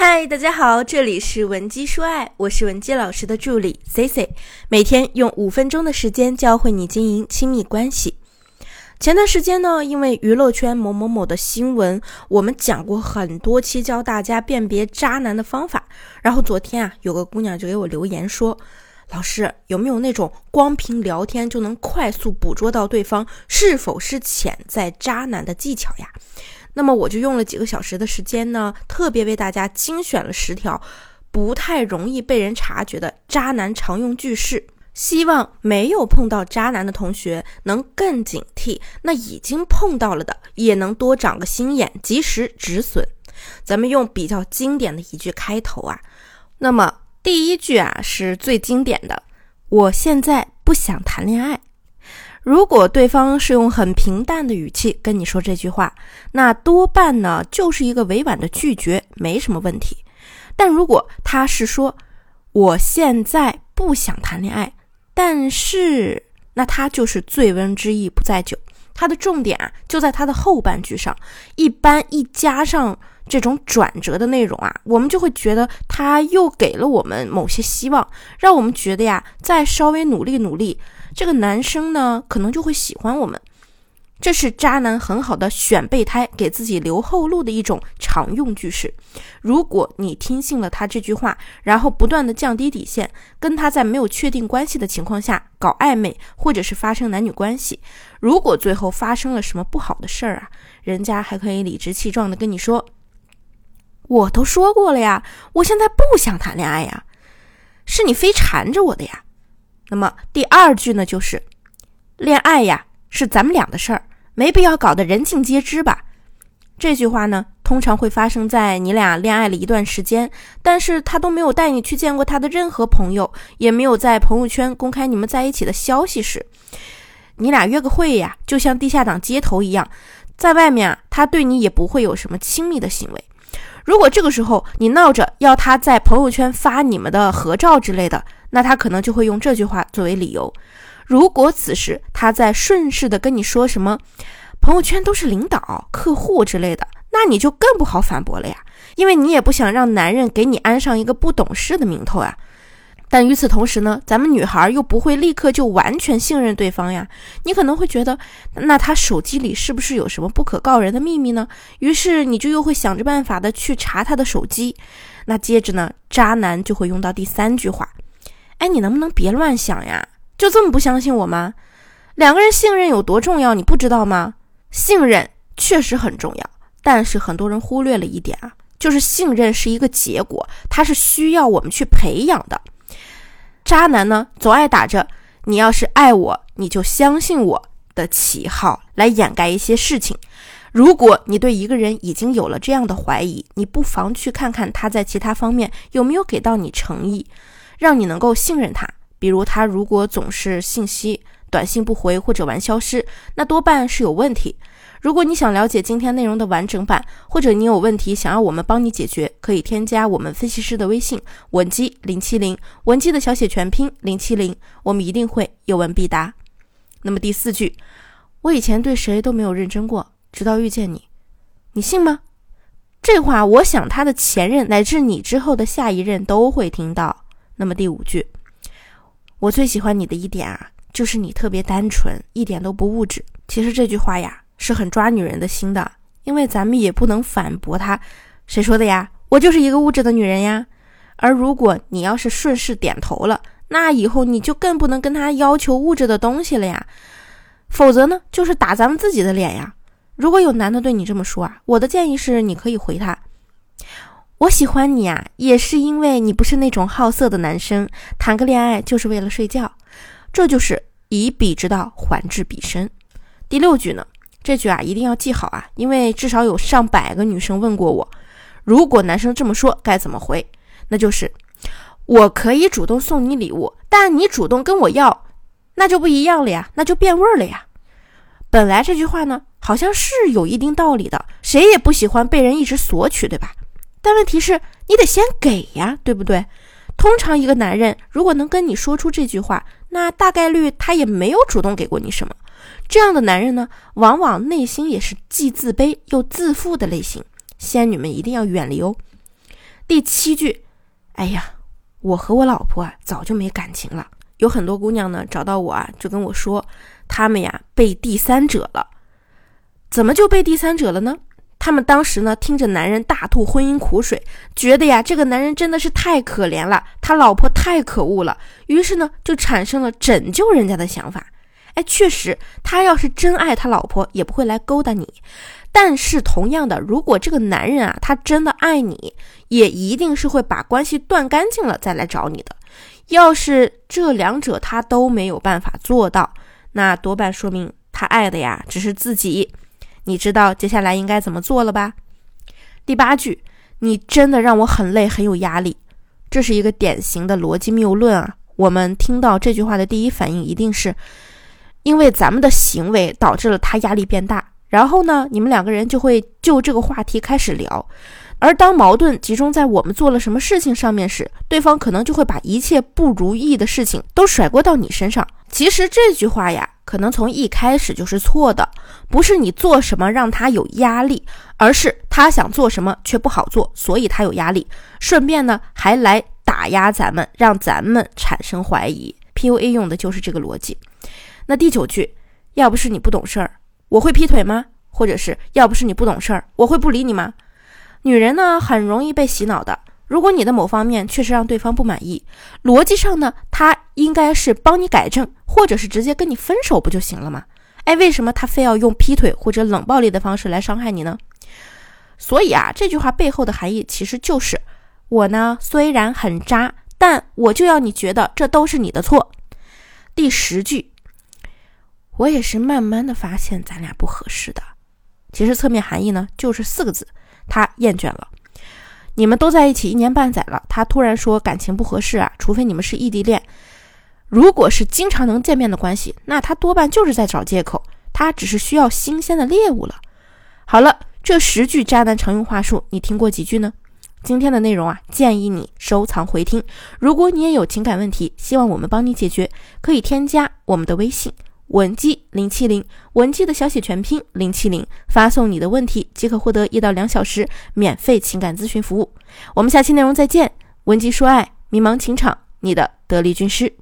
嗨，大家好，这里是文姬说爱，我是文姬老师的助理 C C，每天用五分钟的时间教会你经营亲密关系。前段时间呢，因为娱乐圈某某某的新闻，我们讲过很多期教大家辨别渣男的方法。然后昨天啊，有个姑娘就给我留言说：“老师，有没有那种光凭聊天就能快速捕捉到对方是否是潜在渣男的技巧呀？”那么我就用了几个小时的时间呢，特别为大家精选了十条不太容易被人察觉的渣男常用句式，希望没有碰到渣男的同学能更警惕，那已经碰到了的也能多长个心眼，及时止损。咱们用比较经典的一句开头啊，那么第一句啊是最经典的，我现在不想谈恋爱。如果对方是用很平淡的语气跟你说这句话，那多半呢就是一个委婉的拒绝，没什么问题。但如果他是说我现在不想谈恋爱，但是那他就是醉翁之意不在酒，它的重点啊就在它的后半句上。一般一加上这种转折的内容啊，我们就会觉得他又给了我们某些希望，让我们觉得呀，再稍微努力努力。这个男生呢，可能就会喜欢我们，这是渣男很好的选备胎，给自己留后路的一种常用句式。如果你听信了他这句话，然后不断的降低底线，跟他在没有确定关系的情况下搞暧昧，或者是发生男女关系，如果最后发生了什么不好的事儿啊，人家还可以理直气壮的跟你说：“我都说过了呀，我现在不想谈恋爱呀，是你非缠着我的呀。”那么第二句呢，就是恋爱呀是咱们俩的事儿，没必要搞得人尽皆知吧。这句话呢，通常会发生在你俩恋爱了一段时间，但是他都没有带你去见过他的任何朋友，也没有在朋友圈公开你们在一起的消息时，你俩约个会呀，就像地下党接头一样，在外面啊，他对你也不会有什么亲密的行为。如果这个时候你闹着要他在朋友圈发你们的合照之类的，那他可能就会用这句话作为理由。如果此时他在顺势的跟你说什么朋友圈都是领导、客户之类的，那你就更不好反驳了呀，因为你也不想让男人给你安上一个不懂事的名头呀。但与此同时呢，咱们女孩又不会立刻就完全信任对方呀。你可能会觉得，那他手机里是不是有什么不可告人的秘密呢？于是你就又会想着办法的去查他的手机。那接着呢，渣男就会用到第三句话。哎，你能不能别乱想呀？就这么不相信我吗？两个人信任有多重要，你不知道吗？信任确实很重要，但是很多人忽略了一点啊，就是信任是一个结果，它是需要我们去培养的。渣男呢，总爱打着“你要是爱我，你就相信我”的旗号来掩盖一些事情。如果你对一个人已经有了这样的怀疑，你不妨去看看他在其他方面有没有给到你诚意。让你能够信任他，比如他如果总是信息短信不回或者玩消失，那多半是有问题。如果你想了解今天内容的完整版，或者你有问题想要我们帮你解决，可以添加我们分析师的微信文姬零七零，文姬的小写全拼零七零，我们一定会有问必答。那么第四句，我以前对谁都没有认真过，直到遇见你，你信吗？这话我想他的前任乃至你之后的下一任都会听到。那么第五句，我最喜欢你的一点啊，就是你特别单纯，一点都不物质。其实这句话呀，是很抓女人的心的，因为咱们也不能反驳他，谁说的呀？我就是一个物质的女人呀。而如果你要是顺势点头了，那以后你就更不能跟他要求物质的东西了呀，否则呢，就是打咱们自己的脸呀。如果有男的对你这么说啊，我的建议是，你可以回他。我喜欢你啊，也是因为你不是那种好色的男生，谈个恋爱就是为了睡觉，这就是以彼之道还治彼身。第六句呢，这句啊一定要记好啊，因为至少有上百个女生问过我，如果男生这么说该怎么回？那就是我可以主动送你礼物，但你主动跟我要，那就不一样了呀，那就变味儿了呀。本来这句话呢好像是有一定道理的，谁也不喜欢被人一直索取，对吧？但问题是，你得先给呀，对不对？通常一个男人如果能跟你说出这句话，那大概率他也没有主动给过你什么。这样的男人呢，往往内心也是既自卑又自负的类型，仙女们一定要远离哦。第七句，哎呀，我和我老婆啊早就没感情了。有很多姑娘呢找到我啊，就跟我说，她们呀被第三者了。怎么就被第三者了呢？他们当时呢听着男人大吐婚姻苦水，觉得呀这个男人真的是太可怜了，他老婆太可恶了，于是呢就产生了拯救人家的想法。哎，确实，他要是真爱他老婆，也不会来勾搭你。但是同样的，如果这个男人啊他真的爱你，也一定是会把关系断干净了再来找你的。要是这两者他都没有办法做到，那多半说明他爱的呀只是自己。你知道接下来应该怎么做了吧？第八句，你真的让我很累，很有压力。这是一个典型的逻辑谬论啊！我们听到这句话的第一反应一定是，因为咱们的行为导致了他压力变大。然后呢，你们两个人就会就这个话题开始聊。而当矛盾集中在我们做了什么事情上面时，对方可能就会把一切不如意的事情都甩锅到你身上。其实这句话呀。可能从一开始就是错的，不是你做什么让他有压力，而是他想做什么却不好做，所以他有压力。顺便呢，还来打压咱们，让咱们产生怀疑。PUA 用的就是这个逻辑。那第九句，要不是你不懂事儿，我会劈腿吗？或者是要不是你不懂事儿，我会不理你吗？女人呢，很容易被洗脑的。如果你的某方面确实让对方不满意，逻辑上呢，他应该是帮你改正，或者是直接跟你分手不就行了吗？哎，为什么他非要用劈腿或者冷暴力的方式来伤害你呢？所以啊，这句话背后的含义其实就是：我呢虽然很渣，但我就要你觉得这都是你的错。第十句，我也是慢慢的发现咱俩不合适的。其实侧面含义呢就是四个字：他厌倦了。你们都在一起一年半载了，他突然说感情不合适啊，除非你们是异地恋。如果是经常能见面的关系，那他多半就是在找借口，他只是需要新鲜的猎物了。好了，这十句渣男常用话术，你听过几句呢？今天的内容啊，建议你收藏回听。如果你也有情感问题，希望我们帮你解决，可以添加我们的微信。文姬零七零，文姬的小写全拼零七零，发送你的问题即可获得一到两小时免费情感咨询服务。我们下期内容再见，文姬说爱，迷茫情场，你的得力军师。